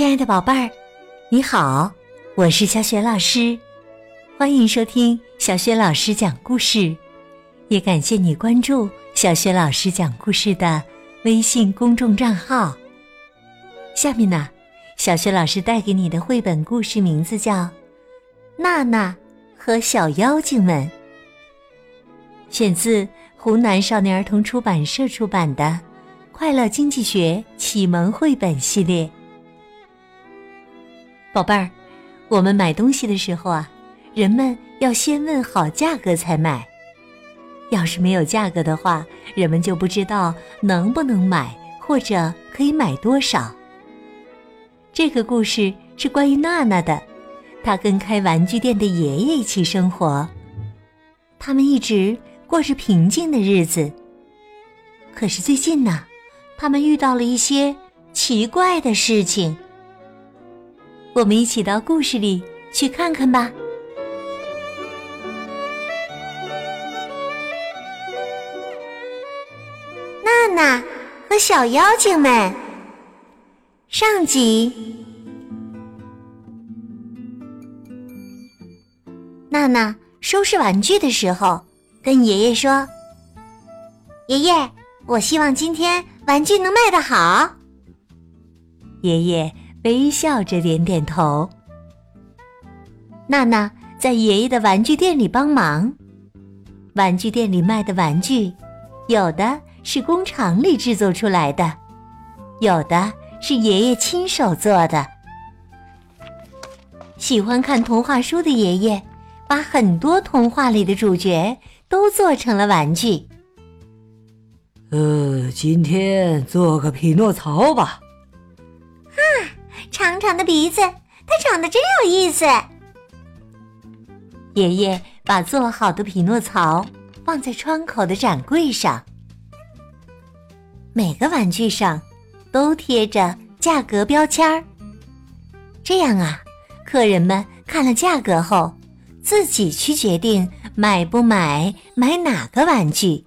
亲爱的宝贝儿，你好，我是小雪老师，欢迎收听小雪老师讲故事，也感谢你关注小雪老师讲故事的微信公众账号。下面呢，小雪老师带给你的绘本故事名字叫《娜娜和小妖精们》，选自湖南少年儿童出版社出版的《快乐经济学启蒙绘本系列》。宝贝儿，我们买东西的时候啊，人们要先问好价格才买。要是没有价格的话，人们就不知道能不能买，或者可以买多少。这个故事是关于娜娜的，她跟开玩具店的爷爷一起生活，他们一直过着平静的日子。可是最近呢，他们遇到了一些奇怪的事情。我们一起到故事里去看看吧。娜娜和小妖精们，上集。娜娜收拾玩具的时候，跟爷爷说：“爷爷，我希望今天玩具能卖得好。”爷爷。微笑着点点头。娜娜在爷爷的玩具店里帮忙。玩具店里卖的玩具，有的是工厂里制作出来的，有的是爷爷亲手做的。喜欢看童话书的爷爷，把很多童话里的主角都做成了玩具。呃，今天做个匹诺曹吧。长长的鼻子，它长得真有意思。爷爷把做好的匹诺曹放在窗口的展柜上，每个玩具上都贴着价格标签儿。这样啊，客人们看了价格后，自己去决定买不买，买哪个玩具。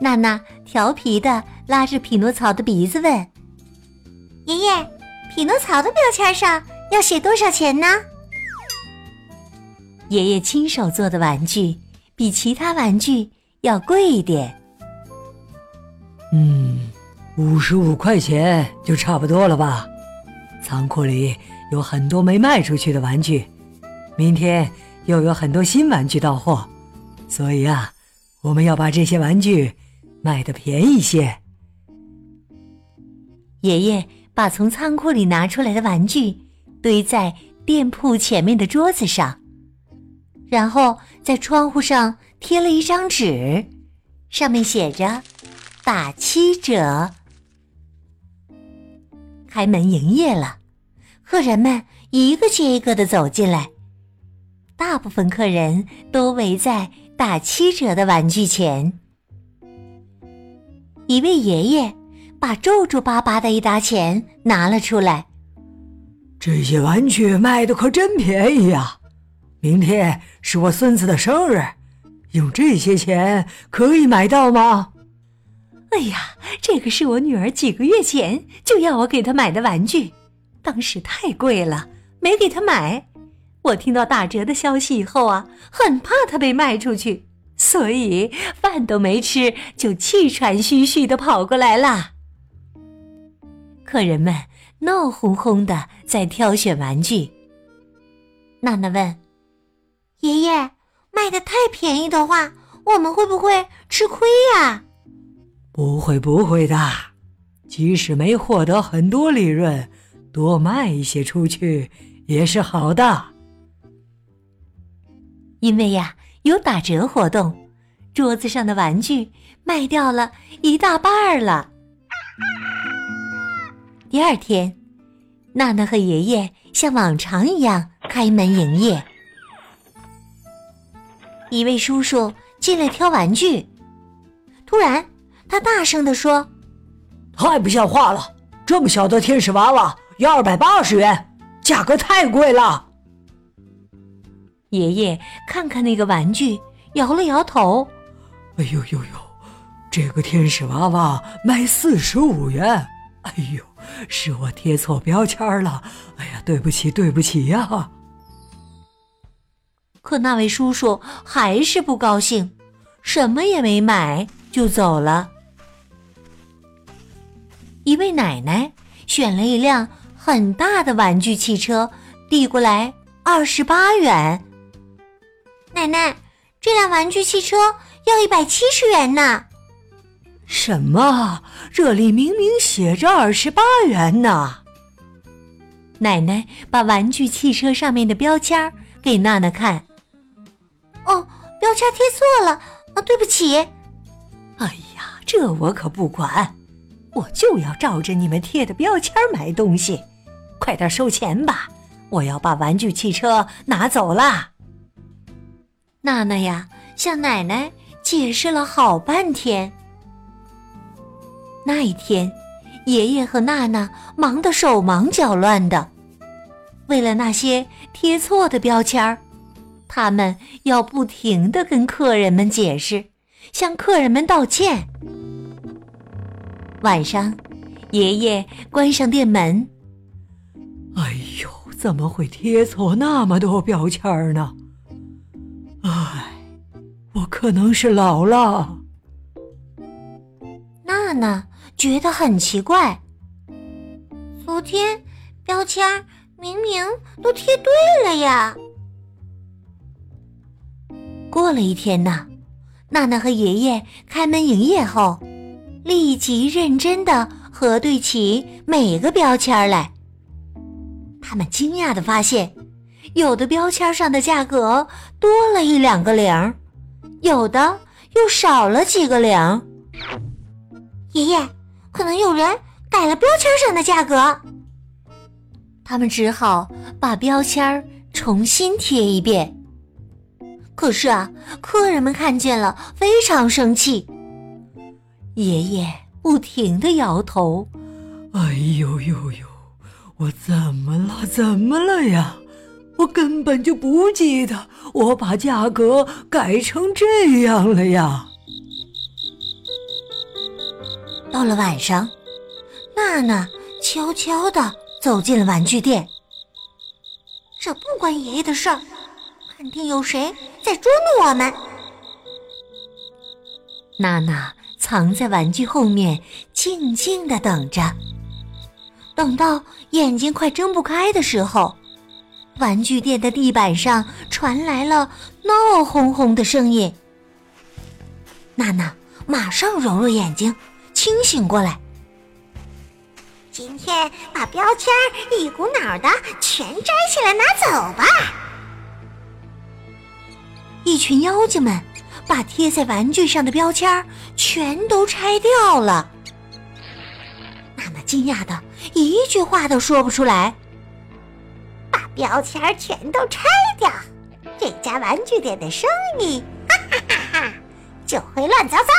娜娜调皮的拉着匹诺曹的鼻子问：“爷爷。”匹诺曹的标签上要写多少钱呢？爷爷亲手做的玩具比其他玩具要贵一点。嗯，五十五块钱就差不多了吧？仓库里有很多没卖出去的玩具，明天又有很多新玩具到货，所以啊，我们要把这些玩具卖的便宜些。爷爷。把从仓库里拿出来的玩具堆在店铺前面的桌子上，然后在窗户上贴了一张纸，上面写着“打七折”。开门营业了，客人们一个接一个的走进来，大部分客人都围在打七折的玩具前。一位爷爷。把皱皱巴巴的一沓钱拿了出来。这些玩具卖的可真便宜呀！明天是我孙子的生日，用这些钱可以买到吗？哎呀，这个是我女儿几个月前就要我给她买的玩具，当时太贵了，没给她买。我听到打折的消息以后啊，很怕它被卖出去，所以饭都没吃就气喘吁吁的跑过来了。客人们闹哄哄的在挑选玩具。娜娜问：“爷爷，卖的太便宜的话，我们会不会吃亏呀？”“不会，不会的。即使没获得很多利润，多卖一些出去也是好的。因为呀，有打折活动，桌子上的玩具卖掉了一大半了。”第二天，娜娜和爷爷像往常一样开门营业。一位叔叔进来挑玩具，突然他大声的说：“太不像话了！这么小的天使娃娃要二百八十元，价格太贵了。”爷爷看看那个玩具，摇了摇头：“哎呦呦呦，这个天使娃娃卖四十五元。”哎呦，是我贴错标签了。哎呀，对不起，对不起呀！可那位叔叔还是不高兴，什么也没买就走了。一位奶奶选了一辆很大的玩具汽车，递过来二十八元。奶奶，这辆玩具汽车要一百七十元呢。什么？这里明明写着二十八元呢！奶奶把玩具汽车上面的标签给娜娜看。哦，标签贴错了，啊，对不起。哎呀，这我可不管，我就要照着你们贴的标签买东西，快点收钱吧！我要把玩具汽车拿走了。娜娜呀，向奶奶解释了好半天。那一天，爷爷和娜娜忙得手忙脚乱的，为了那些贴错的标签儿，他们要不停的跟客人们解释，向客人们道歉。晚上，爷爷关上店门。哎呦，怎么会贴错那么多标签儿呢？唉，我可能是老了。娜娜。觉得很奇怪，昨天标签明明都贴对了呀。过了一天呢，娜娜和爷爷开门营业后，立即认真的核对起每个标签来。他们惊讶的发现，有的标签上的价格多了一两个零，有的又少了几个零。爷爷。可能有人改了标签上的价格，他们只好把标签重新贴一遍。可是啊，客人们看见了，非常生气。爷爷不停的摇头：“哎呦呦呦，我怎么了？怎么了呀？我根本就不记得我把价格改成这样了呀！”到了晚上，娜娜悄悄地走进了玩具店。这不关爷爷的事儿，肯定有谁在捉弄我们。娜娜藏在玩具后面，静静地等着。等到眼睛快睁不开的时候，玩具店的地板上传来了闹哄哄的声音。娜娜马上揉揉眼睛。清醒过来！今天把标签一股脑的全摘下来拿走吧！一群妖精们把贴在玩具上的标签全都拆掉了。娜娜惊讶的一句话都说不出来。把标签全都拆掉，这家玩具店的生意，哈哈哈哈，就会乱糟糟。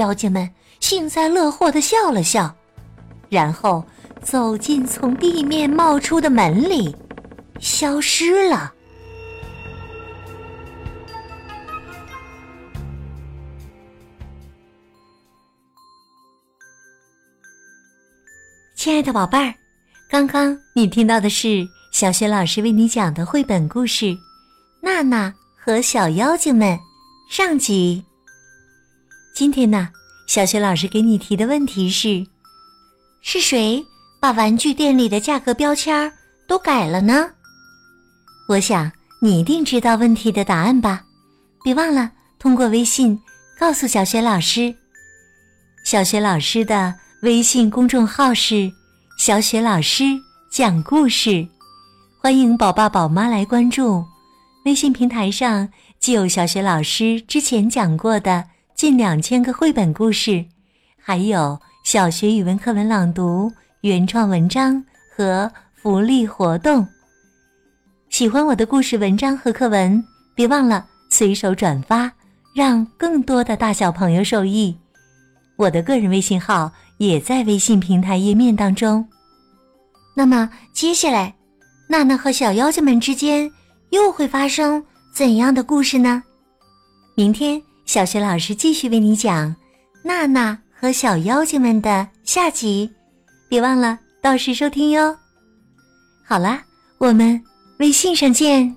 妖精们幸灾乐祸的笑了笑，然后走进从地面冒出的门里，消失了。亲爱的宝贝儿，刚刚你听到的是小雪老师为你讲的绘本故事《娜娜和小妖精们》上集。今天呢，小雪老师给你提的问题是：是谁把玩具店里的价格标签都改了呢？我想你一定知道问题的答案吧？别忘了通过微信告诉小雪老师。小雪老师的微信公众号是“小雪老师讲故事”，欢迎宝爸宝妈来关注。微信平台上既有小雪老师之前讲过的。近两千个绘本故事，还有小学语文课文朗读、原创文章和福利活动。喜欢我的故事、文章和课文，别忘了随手转发，让更多的大小朋友受益。我的个人微信号也在微信平台页面当中。那么接下来，娜娜和小妖精们之间又会发生怎样的故事呢？明天。小学老师继续为你讲《娜娜和小妖精们的下集，别忘了到时收听哟。好啦，我们微信上见。